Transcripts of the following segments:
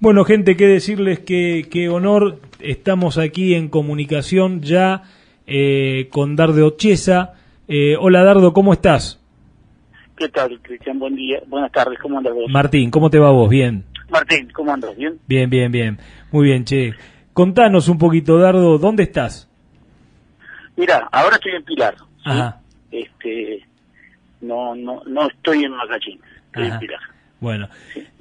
Bueno, gente, qué decirles que, qué honor. Estamos aquí en comunicación ya eh, con Dardo Ochesa. Eh, hola Dardo, ¿cómo estás? ¿Qué tal, Cristian? Buen día. Buenas tardes, ¿cómo andas vos? Martín, ¿cómo te va vos? Bien. Martín, ¿cómo andas? ¿Bien? Bien, bien, bien. Muy bien, che. Contanos un poquito, Dardo, ¿dónde estás? Mira, ahora estoy en Pilar. ¿sí? Ajá. Este, no, no, no estoy en Macachín, estoy Ajá. en Pilar. Bueno,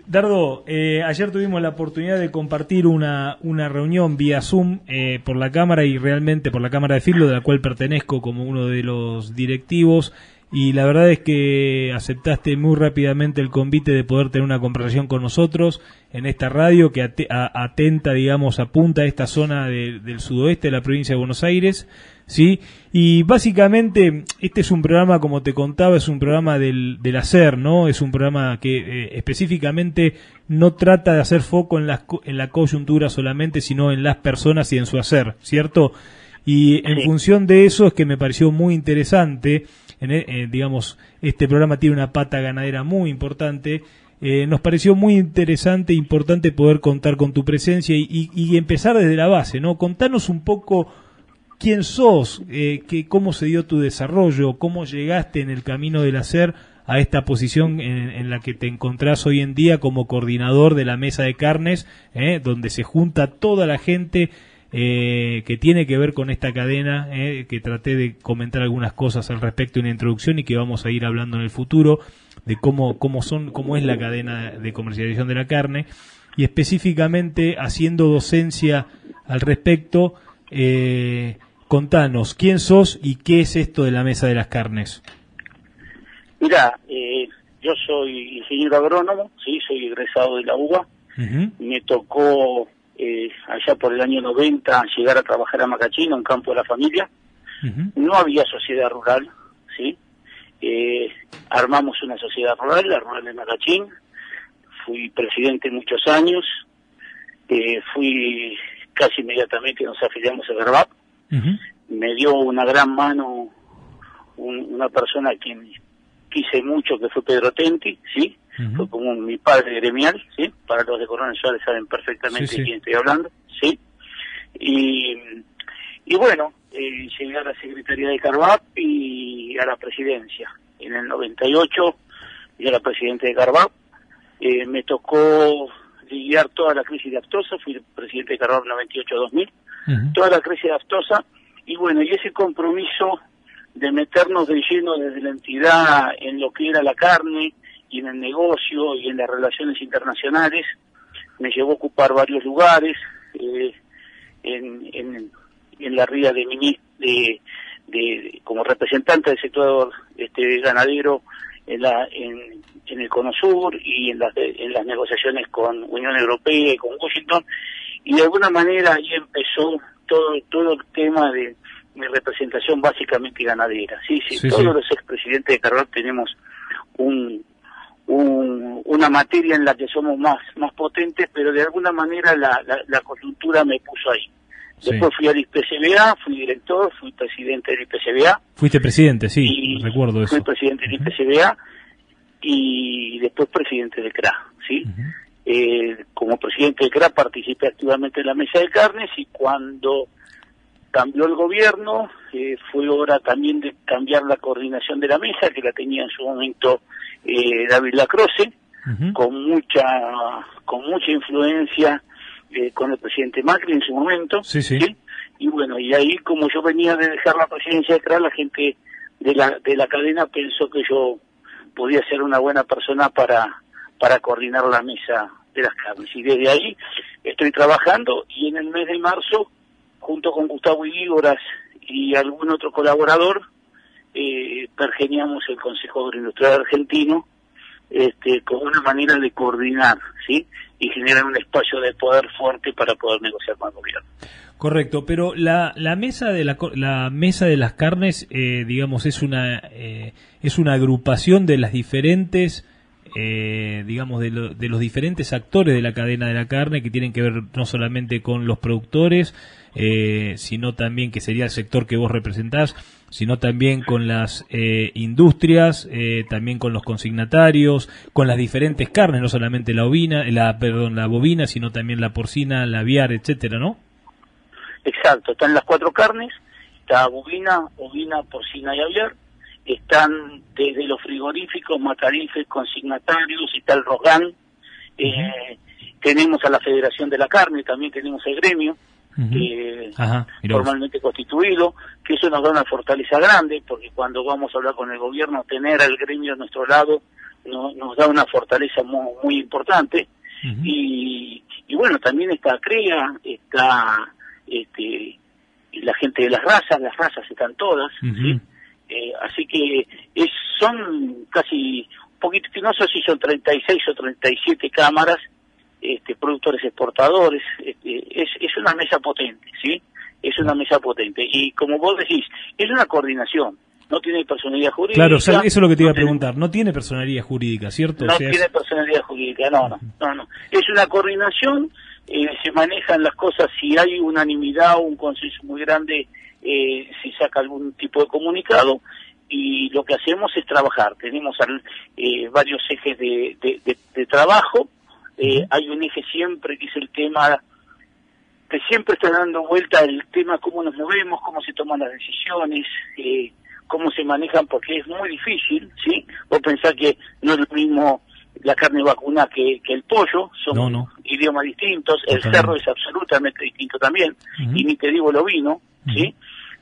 Dardo, eh, ayer tuvimos la oportunidad de compartir una, una reunión vía Zoom eh, por la Cámara y realmente por la Cámara de Filo, de la cual pertenezco como uno de los directivos. Y la verdad es que aceptaste muy rápidamente el convite de poder tener una conversación con nosotros en esta radio que atenta, digamos, apunta a esta zona de- del sudoeste de la provincia de Buenos Aires. ¿sí? Y básicamente este es un programa, como te contaba, es un programa del, del hacer, ¿no? Es un programa que eh, específicamente no trata de hacer foco en, las, en la coyuntura solamente, sino en las personas y en su hacer, ¿cierto? Y en Sí. función de eso es que me pareció muy interesante, en, e- eh, digamos, este programa tiene una pata ganadera muy importante, eh, nos pareció muy interesante e importante poder contar con tu presencia y, y- y empezar desde la base, ¿no? Contanos un poco quién sos, eh, que, cómo se dio tu desarrollo, cómo llegaste en el camino del hacer a esta posición en, la que te encontrás hoy en día como coordinador de la mesa de carnes, eh, donde se junta toda la gente eh, que tiene que ver con esta cadena, que traté de comentar algunas cosas al respecto en la introducción y que vamos a ir hablando en el futuro de cómo, cómo son, cómo es la cadena de comercialización de la carne y específicamente haciendo docencia al respecto. Contanos quién sos y qué es esto de la mesa de las carnes. Mira, eh, yo soy ingeniero agrónomo, sí, soy egresado de la UBA. Me tocó eh, allá por el año 90 llegar a trabajar a Macachín, un campo de la familia. No había sociedad rural, ¿sí? Eh, armamos una sociedad rural, la rural de Macachín. Fui presidente muchos años. Eh, fui casi inmediatamente nos afiliamos a Verbap. Me dio una gran mano un- una persona a quien quise mucho, que fue Pedro Tenti, ¿sí? Fue como mi padre gremial, ¿sí? Para los de Coronel Suárez saben perfectamente Sí, sí. de quién estoy hablando, ¿sí? Y, y bueno, eh, llegué a la Secretaría de Carvap y a la presidencia. En el 98 yo era presidente de Carvap. Eh, me tocó lidiar toda la crisis de Aptosa, fui presidente de Carvap 98-2000 Toda la crisis de Aptosa y bueno, y ese compromiso de meternos de lleno desde la entidad en lo que era la carne y en el negocio y en las relaciones internacionales me llevó a ocupar varios lugares eh, en, en, en la ría de, de, de como representante del sector este ganadero en la en, en el Cono Sur y en las de- en las negociaciones con Unión Europea y con Washington y de alguna manera ahí empezó todo todo el tema de mi representación básicamente ganadera sí sí, Sí, todos sí. los expresidentes de Carval tenemos un, un- una materia en la que somos más más potentes pero de alguna manera la, la, la coyuntura me puso ahí Sí. después fui al IPCBA fui director fui presidente del IPCBA Fuiste presidente, sí, recuerdo eso. fui presidente del IPCBA y después presidente del CRA sí eh, como presidente del CRA participé activamente en la mesa de carnes y cuando cambió el gobierno eh, fue hora también de cambiar la coordinación de la mesa que la tenía en su momento eh, David Lacroce con mucha con mucha influencia eh, con el presidente Macri en su momento Sí, sí. y bueno y ahí como yo venía de dejar la presidencia de CRA la gente de la de la cadena pensó que yo podía ser una buena persona para para coordinar la mesa de las carnes y desde ahí estoy trabajando y en el mes de marzo junto con Gustavo Igígoras y algún otro colaborador eh, pergeniamos el Consejo Agroindustrial Argentino este, como una manera de coordinar, ¿sí? Y generar un espacio de poder fuerte para poder negociar con el gobierno. Correcto, pero la, la mesa de la, la mesa de las carnes, eh, digamos, es una eh, es una agrupación de las diferentes eh, digamos, de, los diferentes actores de la cadena de la carne que tienen que ver no solamente con los productores, eh, sino también que sería el sector que vos representás, sino también con las eh, industrias, eh, también con los consignatarios, con las diferentes carnes, no solamente la ovina, la perdón, la bovina, sino también la porcina, la aviar, etcétera, ¿no? Exacto, están las cuatro carnes, está bovina, ovina, porcina y aviar, están desde los frigoríficos, matarifes, consignatarios, está el Rogán, eh, tenemos a la Federación de la Carne, también tenemos el gremio, formalmente constituido, que eso nos da una fortaleza grande, porque cuando vamos a hablar con el gobierno, tener al gremio a nuestro lado nos da una fortaleza muy, muy importante. y, y, bueno, también está CREA, está este, la gente de las razas, las razas están todas, eh, así que es, son casi un poquito, no sé si son 36 o 37 cámaras, este, productores exportadores, este, es, es una mesa potente, ¿sí? Es una mesa potente. Y como vos decís, es una coordinación, no tiene personalidad jurídica. Claro, eso es lo que te iba a preguntar, no tiene personalidad jurídica, ¿cierto? No tiene personalidad jurídica, no, no, no, no. Es una coordinación, eh, se manejan las cosas, si hay unanimidad o un consenso muy grande, eh, se saca algún tipo de comunicado, y lo que hacemos es trabajar. Tenemos eh, varios ejes de, de trabajo, eh, hay un eje siempre que es el tema que siempre está dando vuelta el tema cómo nos movemos, cómo se toman las decisiones, eh, cómo se manejan, porque es muy difícil, ¿sí? Vos pensás que no es lo mismo la carne vacuna que, que el pollo, son idiomas distintos, el cerro es absolutamente distinto también, y ni te digo el ovino, ¿sí?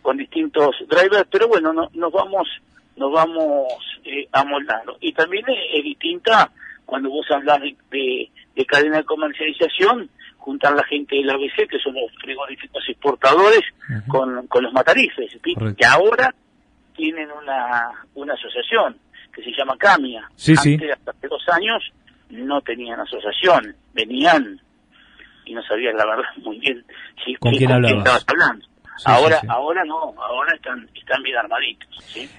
Con distintos drivers, pero bueno, no, nos vamos nos vamos eh, amoldando. Y también es, distinta cuando vos hablas de de cadena de comercialización, juntar la gente del ABC, que son los frigoríficos exportadores, con, con los matarifes, que ahora tienen una, una asociación que se llama CAMIA. Sí, Antes, hasta hace dos años, no tenían asociación, venían y no sabían la verdad muy bien si, ¿Con, quién, estabas hablando. ahora, ahora no, ahora están, están bien armaditos.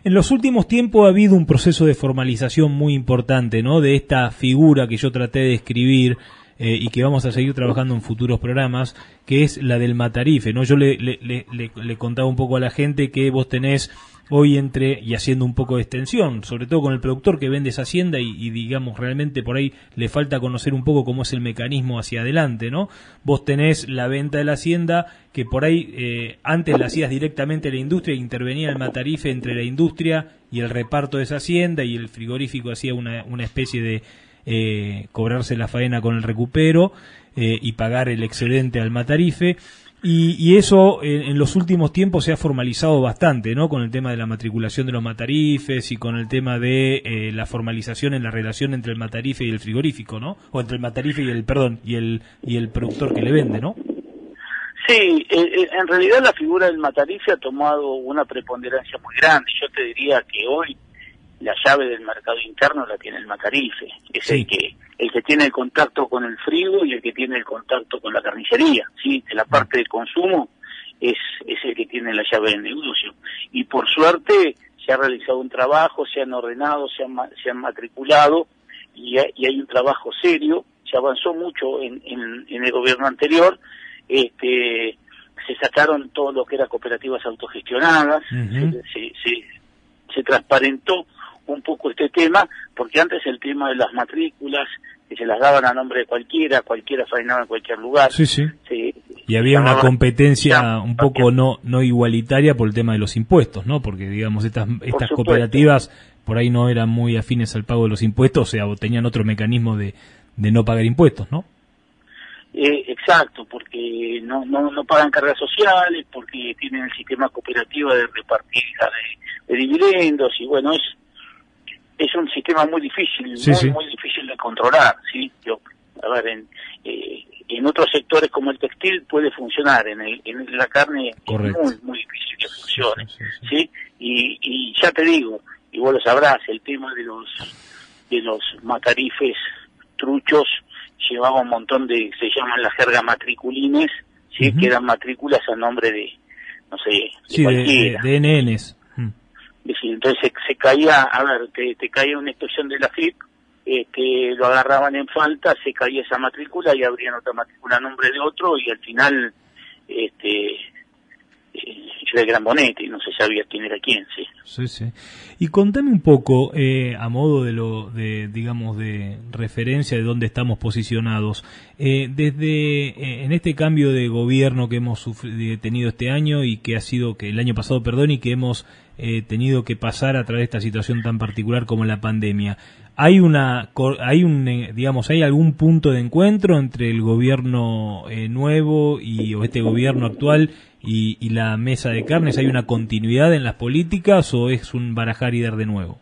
En los últimos tiempos ha habido un proceso de formalización muy importante, ¿no? De esta figura que yo traté de escribir eh, y que vamos a seguir trabajando en futuros programas, que es la del matarife, ¿no? Yo le, le, le, le contaba un poco a la gente que vos tenés hoy entre y haciendo un poco de extensión, sobre todo con el productor que vende esa hacienda y, digamos realmente por ahí le falta conocer un poco cómo es el mecanismo hacia adelante, ¿no? Vos tenés la venta de la hacienda que por ahí eh, antes la hacías directamente la industria e intervenía el matarife entre la industria y el reparto de esa hacienda y el frigorífico hacía una, una especie de eh, cobrarse la faena con el recupero eh, y pagar el excedente al matarife y, eso en, los últimos tiempos se ha formalizado bastante, ¿no? Con el tema de la matriculación de los matarifes y con el tema de eh, la formalización en la relación entre el matarife y el frigorífico, ¿no? O entre el matarife y el, perdón, y el, y el productor que le vende, ¿no? Sí, eh, en realidad la figura del matarife ha tomado una preponderancia muy grande. Yo te diría que hoy la llave del mercado interno la tiene el matarife. Es el que el que tiene el contacto con el frigo y el que tiene el contacto con la carnicería, ¿sí? De la parte de consumo es, es el que tiene la llave del negocio. Y por suerte se ha realizado un trabajo, se han ordenado, se han, se han matriculado y hay, y hay un trabajo serio. Se avanzó mucho en, en, el gobierno anterior. Este, se sacaron todo lo que era cooperativas autogestionadas, se, se, se transparentó un poco este tema, porque antes el tema de las matrículas, que se las daban a nombre de cualquiera, cualquiera faenaba en cualquier lugar. Sí, sí. y había una competencia un poco no no igualitaria por el tema de los impuestos, ¿no? Porque, digamos, estas, estas cooperativas por ahí no eran muy afines al pago de los impuestos, o sea, tenían otro mecanismo de, de no pagar impuestos, ¿no? Eh, exacto, porque no, no, no pagan cargas sociales, porque tienen el sistema cooperativo de repartir de, de dividendos, y bueno, es es un sistema muy difícil, muy, muy difícil de controlar, ¿sí? Yo, a ver, en, eh, en otros sectores como el textil puede funcionar, en, el, en la carne es muy, muy difícil que funcione, sí, Y, y ya te digo, y vos lo sabrás, el tema de los de los matarifes truchos llevaba un montón de, se llaman las jergas matriculines, ¿sí? que eran matrículas a nombre de, no sé, de sí, cualquiera. De, de NNs entonces se, caía, a ver, te, caía una inspección de la FIP este, lo agarraban en falta, se caía esa matrícula y abrían otra matrícula a nombre de otro y al final este, de Gran Bonete no se sabía quién era quién, sí. Sí, sí. Y contame un poco, eh, a modo de lo, de, digamos, de referencia de dónde estamos posicionados, eh, desde, eh, en este cambio de gobierno que hemos tenido este año y que ha sido, que el año pasado, perdón, y que hemos tenido que pasar a través de esta situación tan particular como la pandemia, hay una hay un digamos hay algún punto de encuentro entre el gobierno nuevo y o este gobierno actual y, la mesa de carnes? ¿Hay una continuidad en las políticas o es un barajar y dar de nuevo?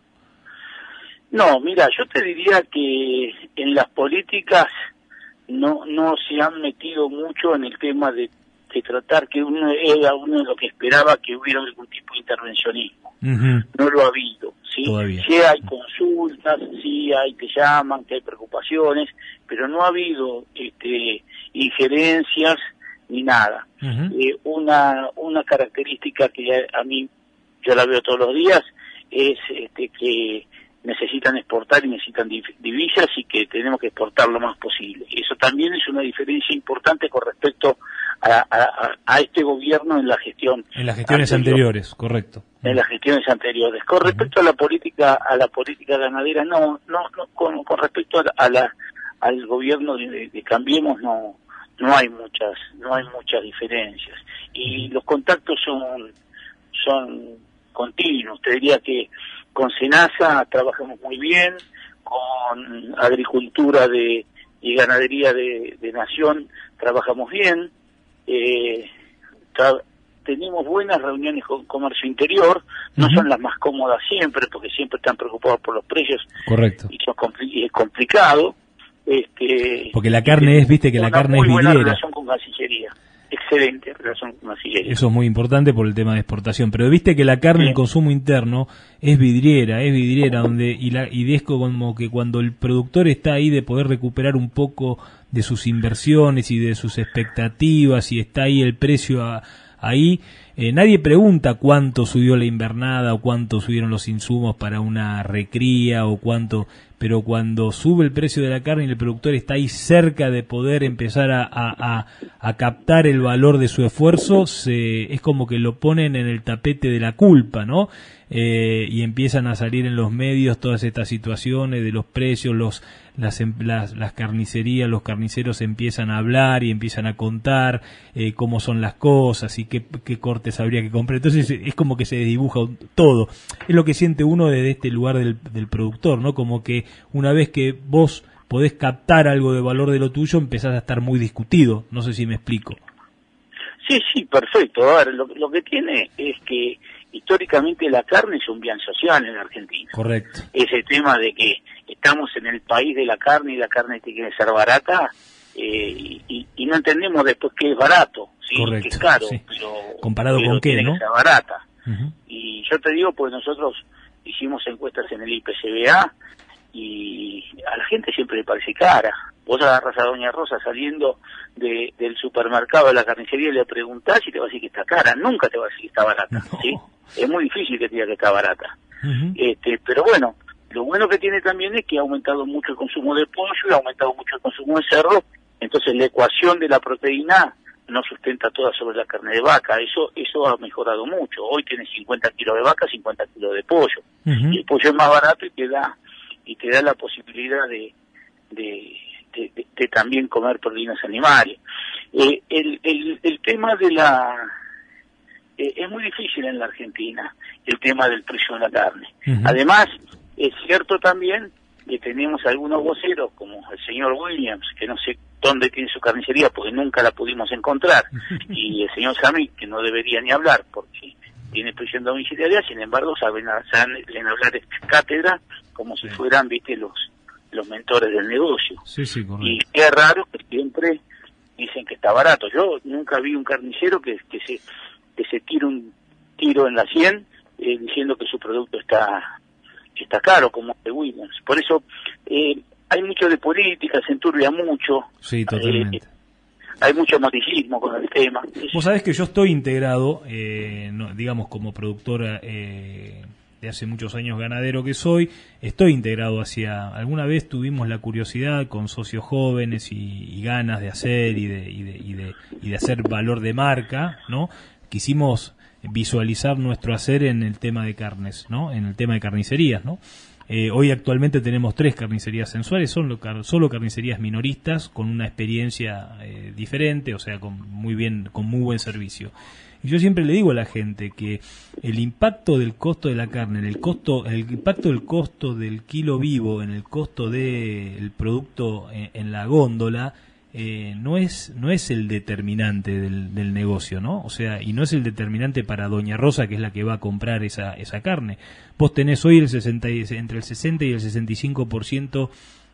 No, mira, yo te diría que en las políticas no no se han metido mucho en el tema de, tratar que uno era uno de lo que esperaba que hubiera algún tipo de intervencionismo. No lo ha habido, ¿sí? Sí hay consultas, sí hay que llaman, que hay preocupaciones, pero no ha habido este, injerencias ni nada. Eh, una, una característica que a mí yo la veo todos los días es este, que necesitan exportar y necesitan divisas y que tenemos que exportar lo más posible. Eso también es una diferencia importante con respecto a, a, este gobierno en la gestión. En las gestiones anteriores, correcto. En las gestiones anteriores. Con respecto a la política a la política ganadera, no, no, no con, con respecto a, la al gobierno de Cambiemos no no hay muchas no hay muchas diferencias. Y los contactos son son continuos. Te diría que con Senasa trabajamos muy bien con agricultura de y ganadería de, nación trabajamos bien. Eh, tenemos buenas reuniones con comercio interior no son las más cómodas siempre porque siempre están preocupados por los precios correcto. y, son es complicado este, Porque la carne es, viste que la carne es vidriera. relación con Cancillería. Excelente relación con Cancillería. Eso es muy importante por el tema de exportación. Pero viste que la carne, el consumo interno, es vidriera, es vidriera, donde y, la, y es como que cuando el productor está ahí de poder recuperar un poco de sus inversiones y de sus expectativas y está ahí el precio ahí, eh, nadie pregunta cuánto subió la invernada o cuánto subieron los insumos para una recría o cuánto pero cuando sube el precio de la carne y el productor está ahí cerca de poder empezar a, a, a, captar el valor de su esfuerzo, se, es como que lo ponen en el tapete de la culpa, ¿no? Eh, y empiezan a salir en los medios todas estas situaciones de los precios, los, las, em, las, las carnicerías, los carniceros empiezan a hablar y empiezan a contar eh, cómo son las cosas y qué, qué, cortes habría que comprar. Entonces es como que se dibuja todo. Es lo que siente uno desde este lugar del, del productor, ¿no? Como que una vez que vos podés captar algo de valor de lo tuyo, empezás a estar muy discutido. No sé si me explico. Sí, sí, perfecto. A ver, lo, lo que tiene es que históricamente la carne es un bien social en Argentina. Correcto. Ese tema de que estamos en el país de la carne y la carne tiene que ser barata, eh, y, no entendemos después que es barato, ¿sí? que es caro, pero, comparado con qué, ¿no? Que ser barata. Y yo te digo, pues nosotros hicimos encuestas en el IPCBA y a la gente siempre le parece cara. Vos agarras a Doña Rosa saliendo de, del supermercado de la carnicería y le preguntás y te va a decir que está cara. Nunca te va a decir que está barata. ¿sí? Es muy difícil que te diga que está barata. este, pero bueno, lo bueno que tiene también es que ha aumentado mucho el consumo de pollo y ha aumentado mucho el consumo de cerdo. Entonces la ecuación de la proteína no sustenta toda sobre la carne de vaca. Eso eso ha mejorado mucho. Hoy tiene 50 kilos de vaca, 50 kilos de pollo. Y el pollo es más barato y te da y te da la posibilidad de, de, de, también comer proteínas animales. Eh, el, el, el tema de la... Eh, es muy difícil en la Argentina el tema del precio de la carne. Además, es cierto también que tenemos algunos voceros, como el señor Williams, que no sé dónde tiene su carnicería porque nunca la pudimos encontrar, y el señor Sammy, que no debería ni hablar porque tiene prisión domiciliaria, sin embargo saben, saben hablar de cátedra como si fueran, viste, los los mentores del negocio. y qué raro que siempre dicen que está barato. Yo nunca vi un carnicero que, que se que se tire un tiro en la 100 eh, diciendo que su producto está está caro, como de Williams. Por eso eh, hay mucho de política, se enturbia mucho. Sí, totalmente. Eh, hay mucho maticismo con el tema. Vos sabés que yo estoy integrado, digamos, como productora de hace muchos años ganadero que soy, estoy integrado hacia, alguna vez tuvimos la curiosidad con socios jóvenes y, ganas de hacer y de, y de, y de, y de hacer valor de marca, ¿no? Quisimos visualizar nuestro hacer en el tema de carnes, ¿no? En el tema de carnicerías, ¿no? Eh, hoy actualmente tenemos tres carnicerías sensuales, son solo carnicerías minoristas con una experiencia eh, diferente, o sea, con muy bien, con muy buen servicio. Y yo siempre le digo a la gente que el impacto del costo de la carne, el costo, el impacto del costo del kilo vivo en el costo del producto en la góndola eh, no es no es el determinante del, del, negocio, ¿no? O sea, y no es el determinante para Doña Rosa, que es la que va a comprar esa, esa carne. Vos tenés hoy el 60 entre el 60 y el 65%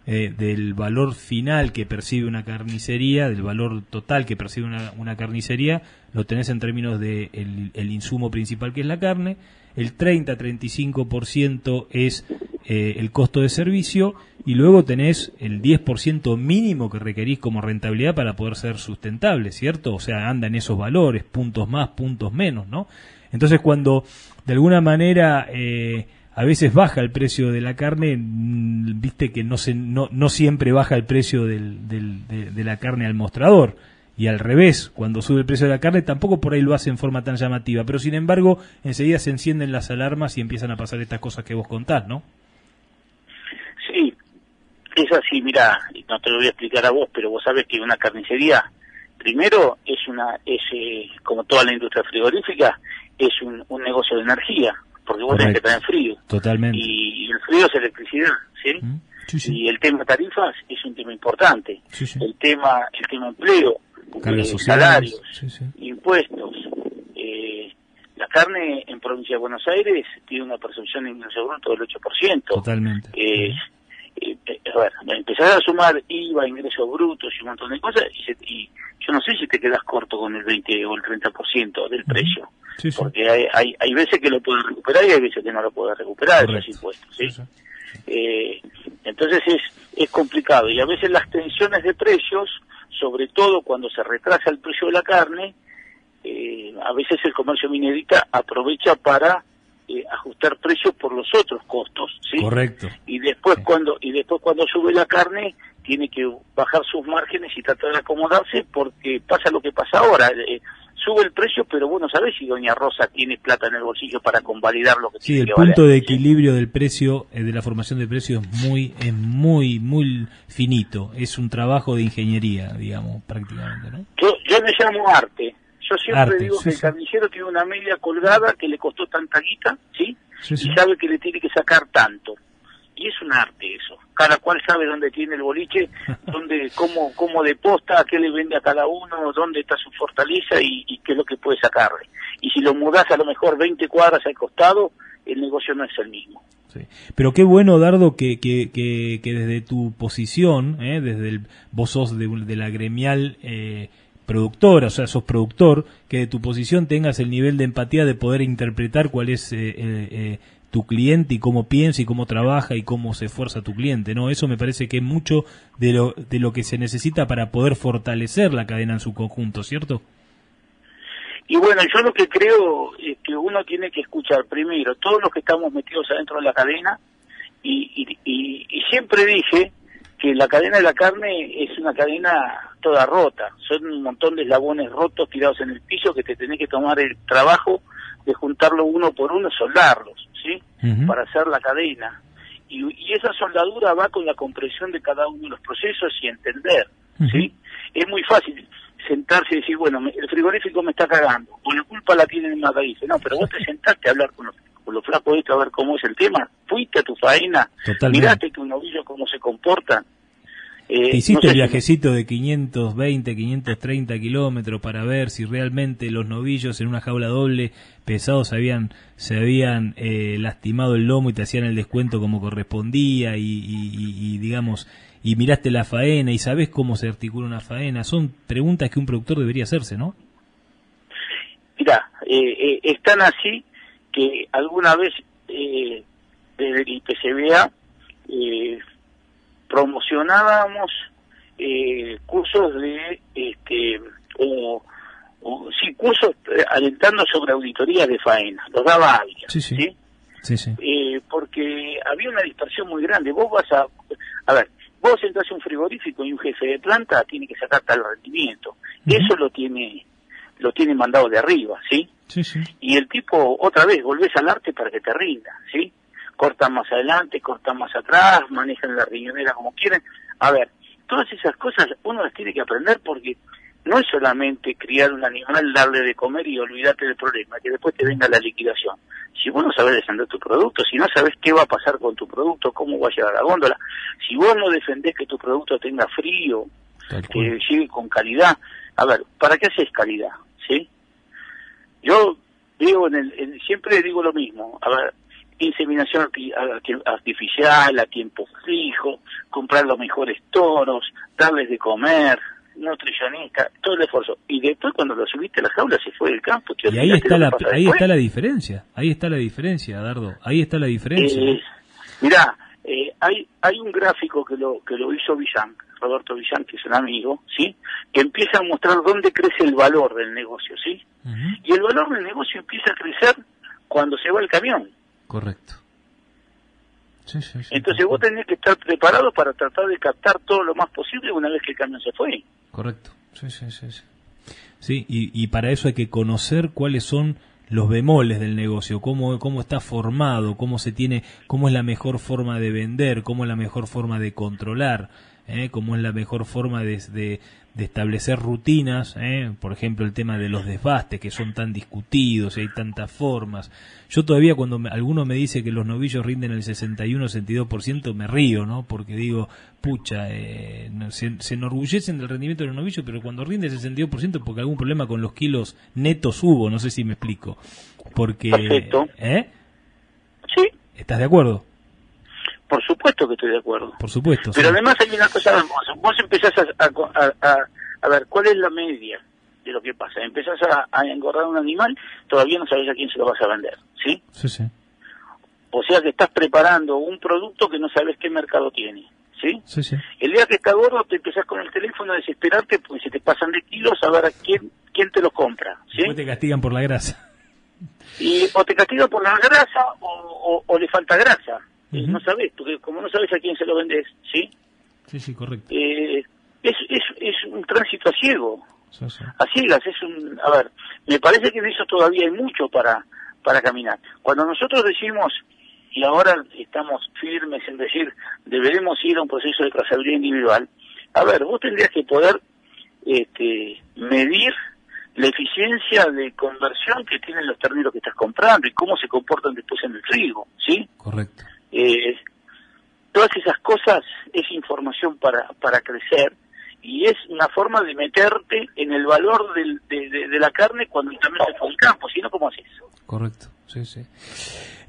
eh, del valor final que percibe una carnicería, del valor total que percibe una, carnicería, lo tenés en términos de el, insumo principal que es la carne, el 30-35% es eh, el costo de servicio y luego tenés el 10% mínimo que requerís como rentabilidad para poder ser sustentable, ¿cierto? O sea, anda en esos valores, puntos más, puntos menos, ¿no? Entonces cuando de alguna manera eh, a veces baja el precio de la carne, viste que no, se, no, no siempre baja el precio del, del, de, la carne al mostrador. Y al revés, cuando sube el precio de la carne, tampoco por ahí lo hace en forma tan llamativa. Pero sin embargo, enseguida se encienden las alarmas y empiezan a pasar estas cosas que vos contás, ¿no? Es así, mira, no te lo voy a explicar a vos, pero vos sabés que una carnicería, primero, es una, es eh, como toda la industria frigorífica, es un, un negocio de energía, porque vos tenés que traer frío. Totalmente. Y, el frío es electricidad, ¿sí? Mm, y el tema tarifas es un tema importante. el tema, el tema empleo, eh, salarios, impuestos. Eh, la carne en provincia de Buenos Aires tiene una percepción de ingreso bruto del 8%. Totalmente. Eh, eh, eh, bueno, empezás a sumar IVA, ingresos brutos y un montón de cosas, y, yo no sé si te quedas corto con el 20 o el 30% del precio. Porque hay, hay, hay, veces que lo puedes recuperar y hay veces que no lo puedes recuperar esos impuestos. ¿sí? Eh, entonces es, es complicado. Y a veces las tensiones de precios, sobre todo cuando se retrasa el precio de la carne, eh, a veces el comercio minerita aprovecha para eh, ajustar precios por los otros costos, ¿sí? Correcto. Y después cuando y después cuando sube la carne tiene que bajar sus márgenes y tratar de acomodarse porque pasa lo que pasa ahora. Eh, sube el precio, pero bueno, sabés si Doña Rosa tiene plata en el bolsillo para convalidar lo que sí, el punto de equilibrio del precio, eh, de la formación de precios es muy, es muy, muy finito. Es un trabajo de ingeniería, digamos, prácticamente, ¿no? Yo, yo le llamo arte. Yo siempre digo que el carnicero tiene una media colgada que le costó tanta guita, ¿sí? y sabe que le tiene que sacar tanto. Y es un arte eso. Cada cual sabe dónde tiene el boliche, dónde, cómo, cómo deposta, qué le vende a cada uno, dónde está su fortaleza y, qué es lo que puede sacarle. Y si lo mudás a lo mejor 20 cuadras al costado, el negocio no es el mismo. Sí. Pero qué bueno, Dardo, que, que, que, desde tu posición, ¿eh? desde el, vos sos de, de la gremial eh, productora, o sea, sos productor, que de tu posición tengas el nivel de empatía de poder interpretar cuál es eh, eh, eh, tu cliente y cómo piensa y cómo trabaja y cómo se esfuerza tu cliente, ¿no? Eso me parece que es mucho de lo, de lo que se necesita para poder fortalecer la cadena en su conjunto, ¿cierto? Y bueno, yo lo que creo es que uno tiene que escuchar primero todos los que estamos metidos adentro de la cadena y, y, y siempre dije que la cadena de la carne es una cadena toda rota, son un montón de eslabones rotos tirados en el piso que te tenés que tomar el trabajo de juntarlo uno por uno, soldarlos, ¿sí? Para hacer la cadena. Y, esa soldadura va con la comprensión de cada uno de los procesos y entender, ¿sí? Es muy fácil sentarse y decir, bueno, el frigorífico me está cagando, o la culpa la tiene el dice No, pero vos te sentaste a hablar con los, con los flacos a ver cómo es el tema, fuiste a tu faena, miraste que un novillo cómo se comporta, eh, hiciste el viajecito de 520, 530 kilómetros para ver si realmente los novillos en una jaula doble pesados habían, se habían eh, lastimado el lomo y te hacían el descuento como correspondía y, digamos, y miraste la faena y sabes cómo se articula una faena. Son preguntas que un productor debería hacerse, ¿no? Mira, eh, están así que alguna vez desde el IPCBA eh, promocionábamos eh, cursos de, este, o, sí, cursos eh, alentando sobre auditorías de faena, los daba alguien, sí, sí. Sí, sí. Eh, porque había una dispersión muy grande. Vos vas a... A ver, vos entras a un frigorífico y un jefe de planta tiene que sacar tal rendimiento. Eso lo tiene lo tiene mandado de arriba, ¿sí? Sí, sí. Y el tipo, otra vez, volvés al arte para que te rinda, ¿sí? Cortan más adelante, cortan más atrás, manejan la riñonera como quieren. A ver, todas esas cosas uno las tiene que aprender porque no es solamente criar un animal, darle de comer y olvidarte del problema, que después te venga la liquidación. Si vos no sabés defender tu producto, si no sabés qué va a pasar con tu producto, cómo va a llegar a la góndola, si vos no defendés que tu producto tenga frío, que llegue con calidad, a ver, ¿para qué haces calidad? ¿Sí? Yo digo, en el, siempre digo lo mismo, a ver, inseminación artificial a tiempo fijo, comprar los mejores toros, darles de comer, nutricionista, todo el esfuerzo. Y después cuando lo subiste a la jaula se fue del campo. Y ahí está, la, ahí está la diferencia, ahí está la diferencia, Dardo, ahí está la diferencia. Eh, mirá, eh, hay, hay un gráfico que lo, que lo hizo Villán, Roberto Villán, que es un amigo, ¿sí? Que empieza a mostrar dónde crece el valor del negocio, ¿sí? Y el valor del negocio empieza a crecer cuando se va el camión. Correcto. Entonces vos tenés que estar preparado para tratar de captar todo lo más posible una vez que el camión se fue. Correcto. Sí, sí, sí. Sí, y, y para eso hay que conocer cuáles son los bemoles del negocio, cómo, cómo está formado, cómo se tiene, cómo es la mejor forma de vender, cómo es la mejor forma de controlar, ¿eh? cómo es la mejor forma de, de, de establecer rutinas, ¿eh? por ejemplo el tema de los desbastes que son tan discutidos y hay tantas formas. Yo todavía cuando alguno me dice que los novillos rinden el 61-62% me río, ¿no? Porque digo, pucha, eh, se, enorgullecen del rendimiento de los novillos, pero cuando rinde el 62% porque algún problema con los kilos netos hubo, no sé si me explico. Porque... Perfecto. ¿Eh? Sí. ¿Estás de acuerdo? Por supuesto que estoy de acuerdo. Por supuesto. Pero además hay una cosa hermosa. Vos empezás a, a, a, ver cuál es la media de lo que pasa. Empezás a, engordar un animal, todavía no sabes a quién se lo vas a vender, ¿sí? Sí, sí. O sea que estás preparando un producto que no sabes qué mercado tiene, ¿sí? Sí, sí. El día que está gordo te empezás con el teléfono a desesperarte porque si te pasan de kilos a ver a quién, quién te lo compra, ¿sí? Después te castigan por la grasa. Y o te castigan por la grasa o, o le falta grasa no sabes, porque como no sabes a quién se lo vendes, ¿sí? Sí, sí, correcto. Eh, es, es, es un tránsito a ciego, a ciegas, es un, a ver, me parece que en eso todavía hay mucho para, para caminar. Cuando nosotros decimos, y ahora estamos firmes en decir, deberemos ir a un proceso de trazabilidad individual, a ver, vos tendrías que poder este, medir la eficiencia de conversión que tienen los terneros que estás comprando y cómo se comportan después en el trigo, ¿sí? Correcto. Eh, todas esas cosas es información para, para crecer y es una forma de meterte en el valor del, de, la carne cuando también se fue al campo, si no, ¿cómo haces? Correcto, sí, sí.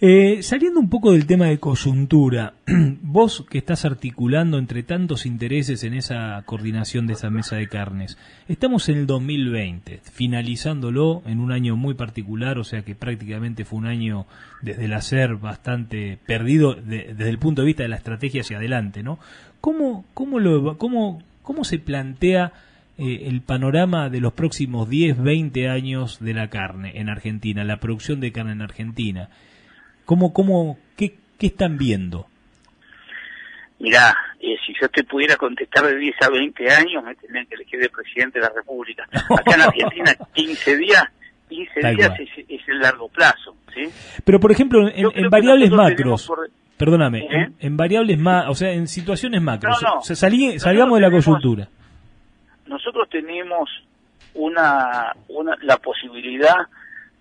Eh, saliendo un poco del tema de coyuntura, vos que estás articulando entre tantos intereses en esa coordinación de esa mesa de carnes, estamos en el 2020, finalizándolo en un año muy particular, o sea que prácticamente fue un año desde el hacer bastante perdido desde el punto de vista de la estrategia hacia adelante, ¿no? ¿Cómo, cómo, cómo, cómo se plantea eh, el panorama de los próximos 10, 20 años de la carne en Argentina, la producción de carne en Argentina? ¿Cómo, cómo, qué, qué están viendo? Mirá, eh, si yo te pudiera contestar de 10 a 20 años, me tendrían que elegir de presidente de la República. Acá en Argentina, 15 días, 15 días es, el largo plazo. ¿sí? Pero, por ejemplo, en, variables macros, perdóname, ¿Eh? en, variables más, o sea, en situaciones macros, salgamos de la coyuntura. Nosotros tenemos una, una la posibilidad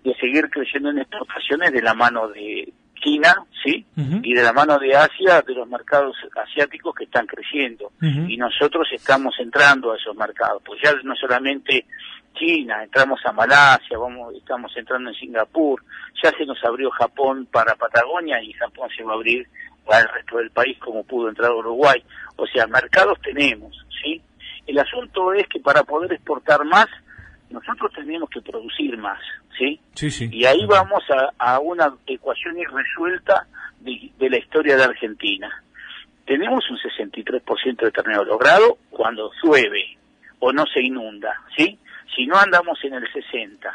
de seguir creciendo en exportaciones de la mano de China, ¿sí? Y de la mano de Asia, de los mercados asiáticos que están creciendo. Y nosotros estamos entrando a esos mercados. Pues ya no solamente China, entramos a Malasia, vamos, estamos entrando en Singapur, ya se nos abrió Japón para Patagonia y Japón se va a abrir para el resto del país como pudo entrar Uruguay. O sea, mercados tenemos, ¿sí? El asunto es que para poder exportar más, nosotros tenemos que producir más, ¿sí? Sí, sí. Y ahí vamos a, una ecuación irresuelta de, de, la historia de Argentina. Tenemos un 63% de ternero logrado cuando llueve o no se inunda, ¿sí? Si no andamos en el 60,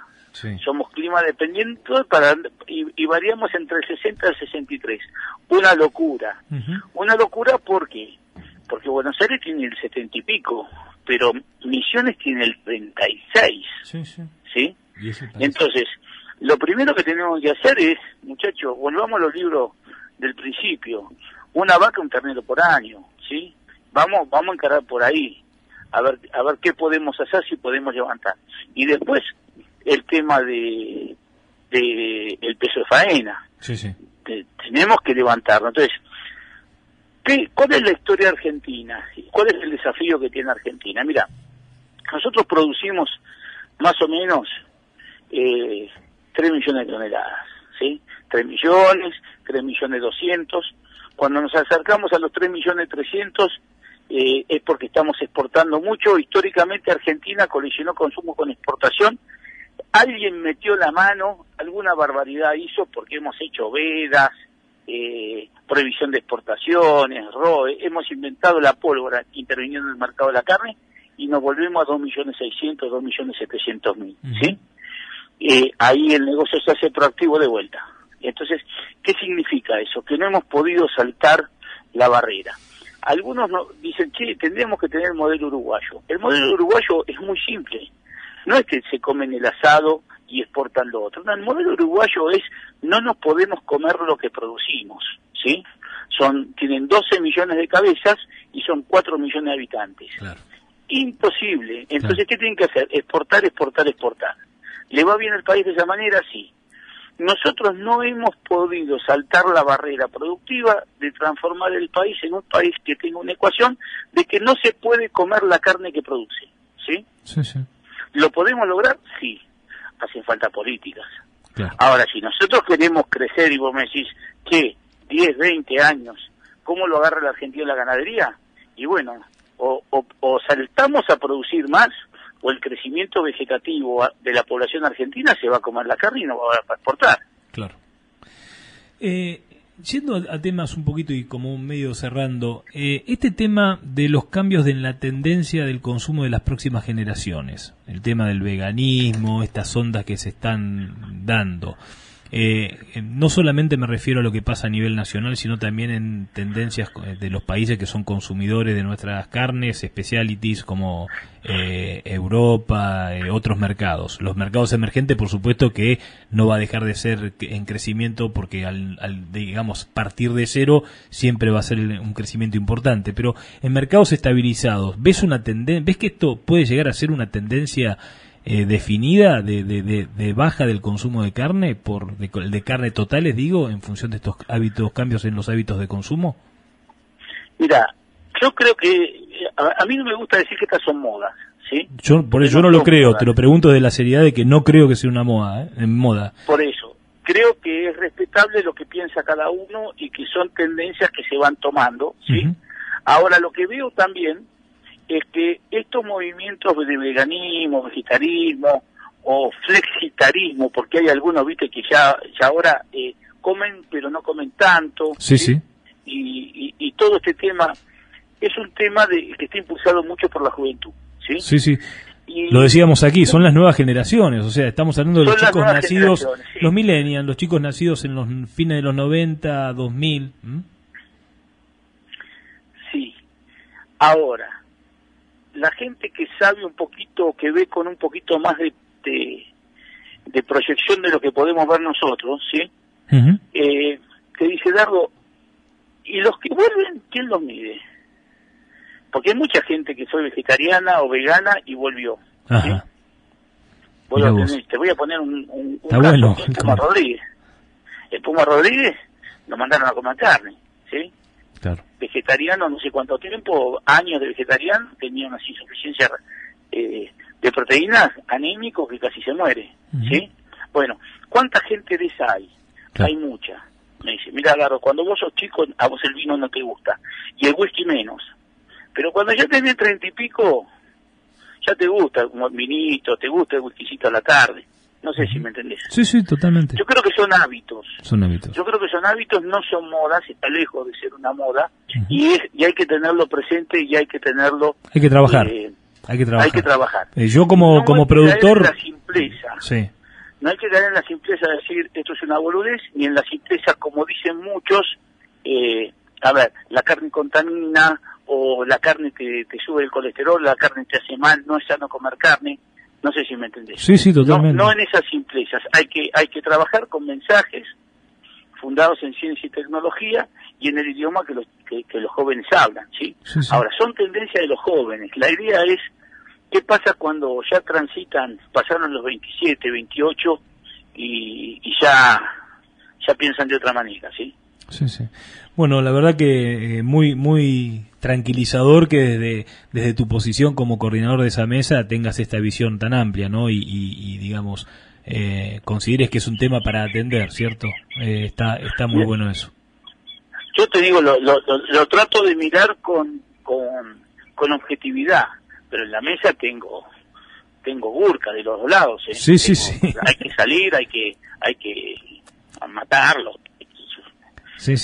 Somos clima dependiente para, y, variamos entre el 60 y el 63. Una locura. Una locura porque porque Buenos Aires tiene el 70 y pico, pero Misiones tiene el 36. Sí, sí. ¿Sí? Entonces, lo primero que tenemos que hacer es, muchachos, volvamos a los libros del principio. Una vaca, un ternero por año, ¿sí? Vamos, vamos a encarar por ahí, a ver, a ver qué podemos hacer, si podemos levantar. Y después, el tema de, de el peso de faena. Sí, sí. tenemos que levantarlo. Entonces, ¿qué, ¿cuál es la historia argentina? ¿Cuál es el desafío que tiene Argentina? Mira, nosotros producimos más o menos eh, 3 millones de toneladas, ¿sí? 3 millones, 3 millones 200. Cuando nos acercamos a los 3 millones 300 eh, es porque estamos exportando mucho. Históricamente Argentina colisionó consumo con exportación. Alguien metió la mano, alguna barbaridad hizo porque hemos hecho vedas, eh, prohibición de exportaciones, ROE, hemos inventado la pólvora interviniendo en el mercado de la carne y nos volvemos a 2.600.000, 2.700.000, ¿sí? Eh, ahí el negocio se hace proactivo de vuelta. Entonces, ¿qué significa eso? Que no hemos podido saltar la barrera. Algunos no, dicen, che, tendríamos que tener el modelo uruguayo. El modelo uruguayo es muy simple. No es que se comen el asado y exportan lo otro. No, el modelo uruguayo es, no nos podemos comer lo que producimos, ¿sí? Son, tienen 12 millones de cabezas y son 4 millones de habitantes. Imposible. Entonces, ¿qué tienen que hacer? Exportar, exportar, exportar. ¿Le va bien el país de esa manera? Sí. Nosotros no hemos podido saltar la barrera productiva de transformar el país en un país que tenga una ecuación de que no se puede comer la carne que produce. ¿Sí? Sí, sí. ¿Lo podemos lograr? Sí. Hacen falta políticas. Ahora, si nosotros queremos crecer y vos me decís que 10, 20 años, ¿cómo lo agarra la Argentina la ganadería? Y bueno, o, o saltamos a producir más o el crecimiento vegetativo de la población argentina se va a comer la carne y no va a exportar. Claro. Eh, yendo a, temas un poquito y como medio cerrando, eh, este tema de los cambios en la tendencia del consumo de las próximas generaciones, el tema del veganismo, estas ondas que se están dando. Eh, no solamente me refiero a lo que pasa a nivel nacional, sino también en tendencias de los países que son consumidores de nuestras carnes, specialities como eh, Europa, eh, otros mercados. Los mercados emergentes, por supuesto, que no va a dejar de ser en crecimiento porque al, al digamos, partir de cero siempre va a ser un crecimiento importante. Pero en mercados estabilizados, ¿ves una tendencia, ves que esto puede llegar a ser una tendencia eh, definida de, de, baja del consumo de carne, por de, de, carne totales, digo, en función de estos hábitos, cambios en los hábitos de consumo? Mira, yo creo que a, mí no me gusta decir que estas son modas, ¿sí? Yo, por eso yo no lo creo, te lo pregunto de la seriedad de que no creo que sea una moda, ¿eh? en moda. Por eso, creo que es respetable lo que piensa cada uno y que son tendencias que se van tomando, ¿sí? Ahora, lo que veo también es que estos movimientos de veganismo, vegetarismo o flexitarismo, porque hay algunos, viste, que ya, ya ahora eh, comen, pero no comen tanto. Sí, sí. Y, y, todo este tema es un tema de, que está impulsado mucho por la juventud. Sí, sí. sí. Lo decíamos aquí, son las nuevas generaciones, o sea, estamos hablando de los chicos nacidos, los millennials, los chicos nacidos en los fines de los 90, 2000. Sí. Ahora, la gente que sabe un poquito, que ve con un poquito más de, de, proyección de lo que podemos ver nosotros, ¿sí? eh, te dice, Dardo, ¿y los que vuelven, quién los mide? Porque hay mucha gente que soy vegetariana o vegana y volvió. ¿sí? te voy a poner un, un, caso, el Puma Rodríguez. El Puma Rodríguez lo mandaron a comer carne, vegetariano no sé cuánto tiempo, años de vegetariano, tenía una insuficiencia eh, de proteínas anémico que casi se muere, ¿sí? Bueno, ¿cuánta gente de esa hay? Hay mucha. Me dice, mira, Garo, cuando vos sos chico, a vos el vino no te gusta, y el whisky menos. Pero cuando ya tenés treinta y pico, ya te gusta un vinito, te gusta el whiskycito a la tarde. No sé si me entendés. Sí, sí, totalmente. Yo creo que son hábitos. Son hábitos. Yo creo que son hábitos, no son modas, está lejos de ser una moda, y, es, y hay que tenerlo presente y hay que tenerlo... Hay que trabajar. Eh, hay que trabajar. Hay que trabajar. Eh, yo como, como productor... La simpleza. Sí. no hay que caer en la simpleza de decir esto es una boludez, ni en la simpleza, como dicen muchos, eh, a ver, la carne contamina o la carne te, te, sube el colesterol, la carne te hace mal, no es sano comer carne. No sé si me entendés. Sí, sí, totalmente. No, en esas simplezas. Hay que, hay que trabajar con mensajes fundados en ciencia y tecnología y en el idioma que los, que, los jóvenes hablan, ¿sí? Ahora, son tendencias de los jóvenes. La idea es, ¿qué pasa cuando ya transitan, pasaron los 27, 28 y, y ya, ya piensan de otra manera, ¿sí? Sí, sí. Bueno, la verdad que eh, muy, muy tranquilizador que desde, desde tu posición como coordinador de esa mesa tengas esta visión tan amplia, ¿no? Y, digamos, eh, consideres que es un tema para atender, ¿cierto? Eh, está, está muy bueno eso. Yo te digo, lo, lo, trato de mirar con, con, con objetividad, pero en la mesa tengo tengo burka de los dos lados. ¿eh? Sí, sí, sí. Hay que salir, hay que hay que matarlos,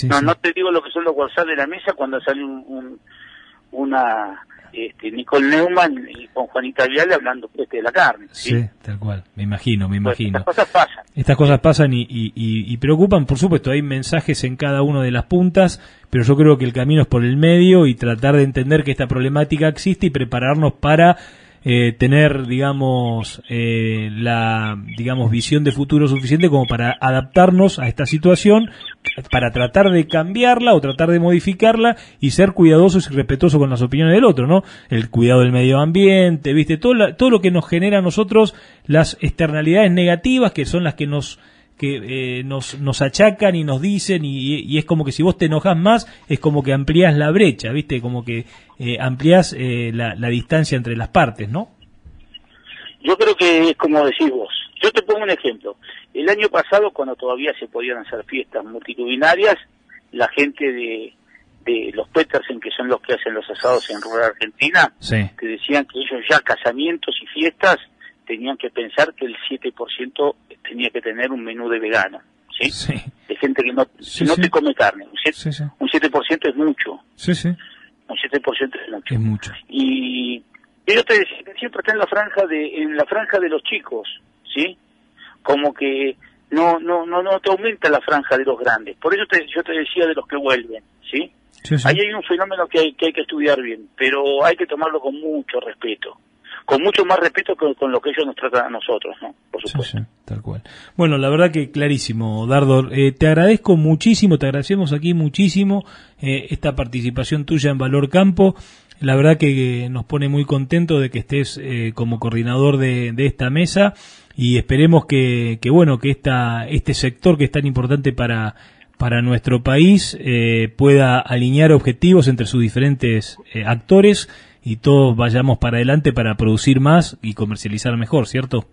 no, no te digo lo que son los WhatsApp de la mesa cuando sale un, una este, Nicole Neumann y con Juanita Viale hablando de la carne. ¿sí? tal cual, me imagino, me imagino. estas cosas pasan. Estas cosas pasan y, y, y, preocupan, por supuesto, hay mensajes en cada una de las puntas, pero yo creo que el camino es por el medio y tratar de entender que esta problemática existe y prepararnos para eh, tener, digamos, eh, la, digamos, visión de futuro suficiente como para adaptarnos a esta situación, para tratar de cambiarla o tratar de modificarla y ser cuidadosos y respetuosos con las opiniones del otro, ¿no? El cuidado del medio ambiente, ¿viste? Todo, todo lo que nos genera a nosotros las externalidades negativas que son las que nos que eh, nos, nos achacan y nos dicen y, es como que si vos te enojas más es como que amplías la brecha, ¿viste? Como que eh, amplías eh, la, la, distancia entre las partes, ¿no? Yo creo que es como decís vos. Yo te pongo un ejemplo. El año pasado, cuando todavía se podían hacer fiestas multitudinarias, la gente de, de los Petersen, que son los que hacen los asados en rural Argentina, te decían que ellos ya casamientos y fiestas tenían que pensar que el 7% tenía que tener un menú de vegano, ¿sí? De gente que no, no te come carne. Un 7%, un 7 es mucho. Sí, sí. Un 7% es mucho. Es mucho. Y ellos te decían que siempre está en la franja de, en la franja de los chicos, ¿sí? Como que no, no, no, no te aumenta la franja de los grandes. Por eso te, yo te decía de los que vuelven, ¿sí? Ahí hay un fenómeno que hay, que hay que estudiar bien, pero hay que tomarlo con mucho respeto con mucho más respeto que con lo que ellos nos tratan a nosotros, ¿no? Por supuesto. Sí, tal cual. Bueno, la verdad que clarísimo, Dardo. Eh, te agradezco muchísimo, te agradecemos aquí muchísimo eh, esta participación tuya en Valor Campo. La verdad que nos pone muy contento de que estés eh, como coordinador de, de, esta mesa y esperemos que, que bueno que esta, este sector que es tan importante para para nuestro país pueda alinear objetivos entre sus diferentes actores y todos vayamos para adelante para producir más y comercializar mejor, ¿cierto?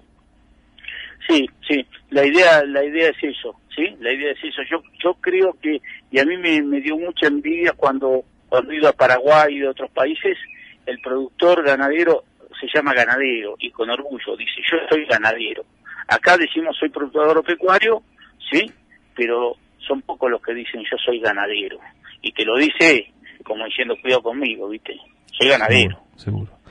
Sí, sí, la idea, la idea es eso, sí, la idea es eso. Yo, yo creo que, y a mí me, dio mucha envidia cuando, cuando ido a Paraguay y de otros países, el productor ganadero se llama ganadero y con orgullo dice, yo soy ganadero. Acá decimos soy productor agropecuario, sí, pero son pocos los que dicen yo soy ganadero. Y te lo dice como diciendo cuidado conmigo, ¿viste? Soy ganadero. Seguro.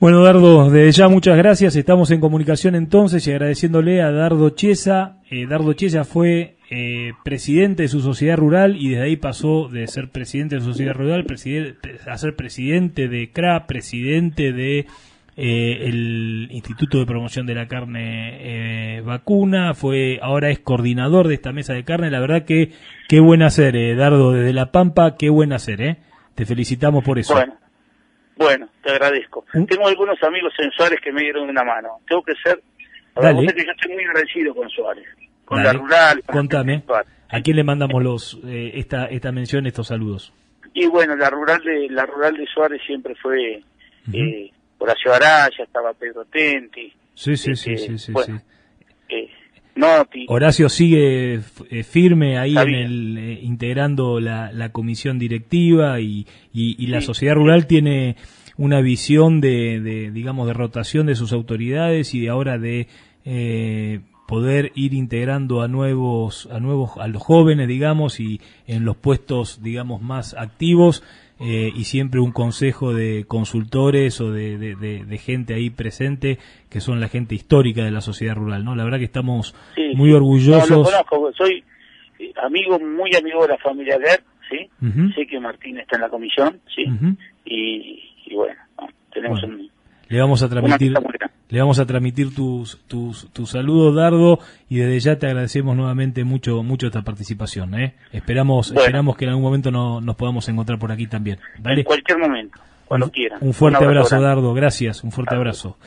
Bueno, Dardo, desde ya muchas gracias. Estamos en comunicación entonces y agradeciéndole a Dardo Chesa. Eh, Dardo Chesa fue eh, presidente de su sociedad rural y desde ahí pasó de ser presidente de su sociedad rural a ser presidente de CRA, presidente de eh, el Instituto de Promoción de la Carne Vacuna. Fue ahora es coordinador de esta mesa de carne. La verdad que qué buen hacer, Dardo, desde La Pampa, qué buen hacer, ¿eh? Te felicitamos por eso. Bueno, bueno te agradezco. ¿Mm? Tengo algunos amigos en Suárez que me dieron una mano. Tengo que ser... Dale. que yo estoy muy agradecido con Suárez, con la rural. Contame. ¿A quién le mandamos los eh, esta esta mención, estos saludos? Y bueno, la rural de la rural de Suárez siempre fue eh, Horacio Araya, estaba Pedro Tenti. Sí, sí, sí, este, sí, sí, Horacio sigue eh, firme ahí en el, eh, integrando la, la, comisión directiva y, y, la sociedad rural tiene una visión de, de, digamos, de rotación de sus autoridades y de ahora de eh, poder ir integrando a nuevos, a nuevos, a los jóvenes, digamos, y en los puestos, digamos, más activos. Eh, y siempre un consejo de consultores o de, de, gente ahí presente que son la gente histórica de la sociedad rural, ¿no? La verdad que estamos muy orgullosos. No, lo conozco, soy amigo, muy amigo de la familia Gert, ¿sí? Sé que Martín está en la comisión, ¿sí? y, bueno, tenemos un... Le vamos a transmitir le vamos a transmitir tus, tus, tus saludos, Dardo, y desde ya te agradecemos nuevamente mucho, mucho esta participación. ¿eh? Esperamos, esperamos que en algún momento no, nos podamos encontrar por aquí también. En cualquier momento, cuando quieran. Un fuerte abrazo, Dardo. Gracias, un fuerte abrazo.